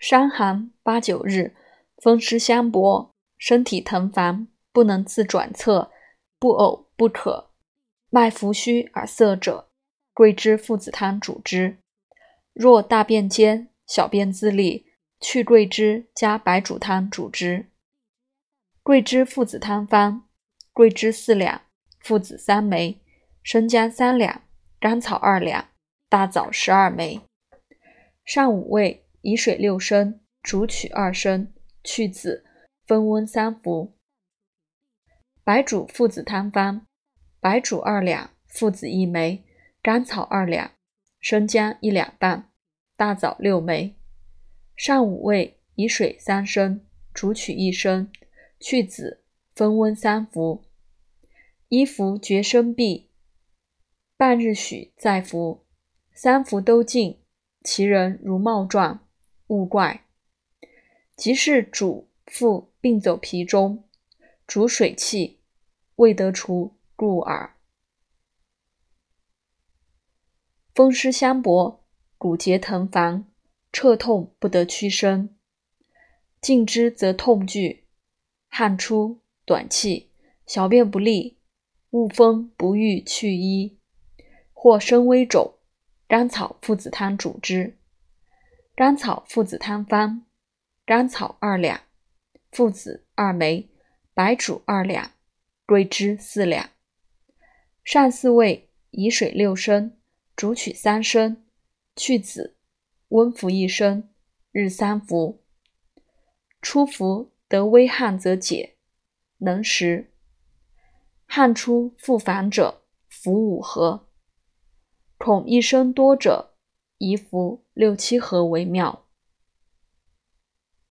伤寒八九日，风湿相搏，身体疼烦，不能自转侧，不呕不渴，脉浮虚而涩者，桂枝附子汤主之。若大便坚，小便自利，去桂枝加白术汤主之。桂枝附子汤方：桂枝四两，附子三枚，生姜三两，甘草二两，大枣十二枚。上五味，以水六升，煮取二升，去子，分温三服。白术附子汤方：白术二两，附子一枚，甘草二两，生姜一两半，大枣六枚。上五味，以水三升，煮取一升。去子，分温三服。一服觉生痹，半日许再服。三服都尽，其人如冒状，勿怪。即是主腹病走皮中，主水气，未得除故耳。风湿相搏，骨节疼烦，彻痛不得屈伸，近之则痛剧。汗出、短气、小便不利、恶风不欲去衣，或身微肿，甘草附子汤主之。甘草附子汤方：甘草二两，附子二枚，白术二两，桂枝四两。上四味，以水六升，煮取三升，去子，温服一升，日三服。初服。得微汗则解，能食。汗出复烦者，服五合。恐一生多者，宜服六七盒为妙。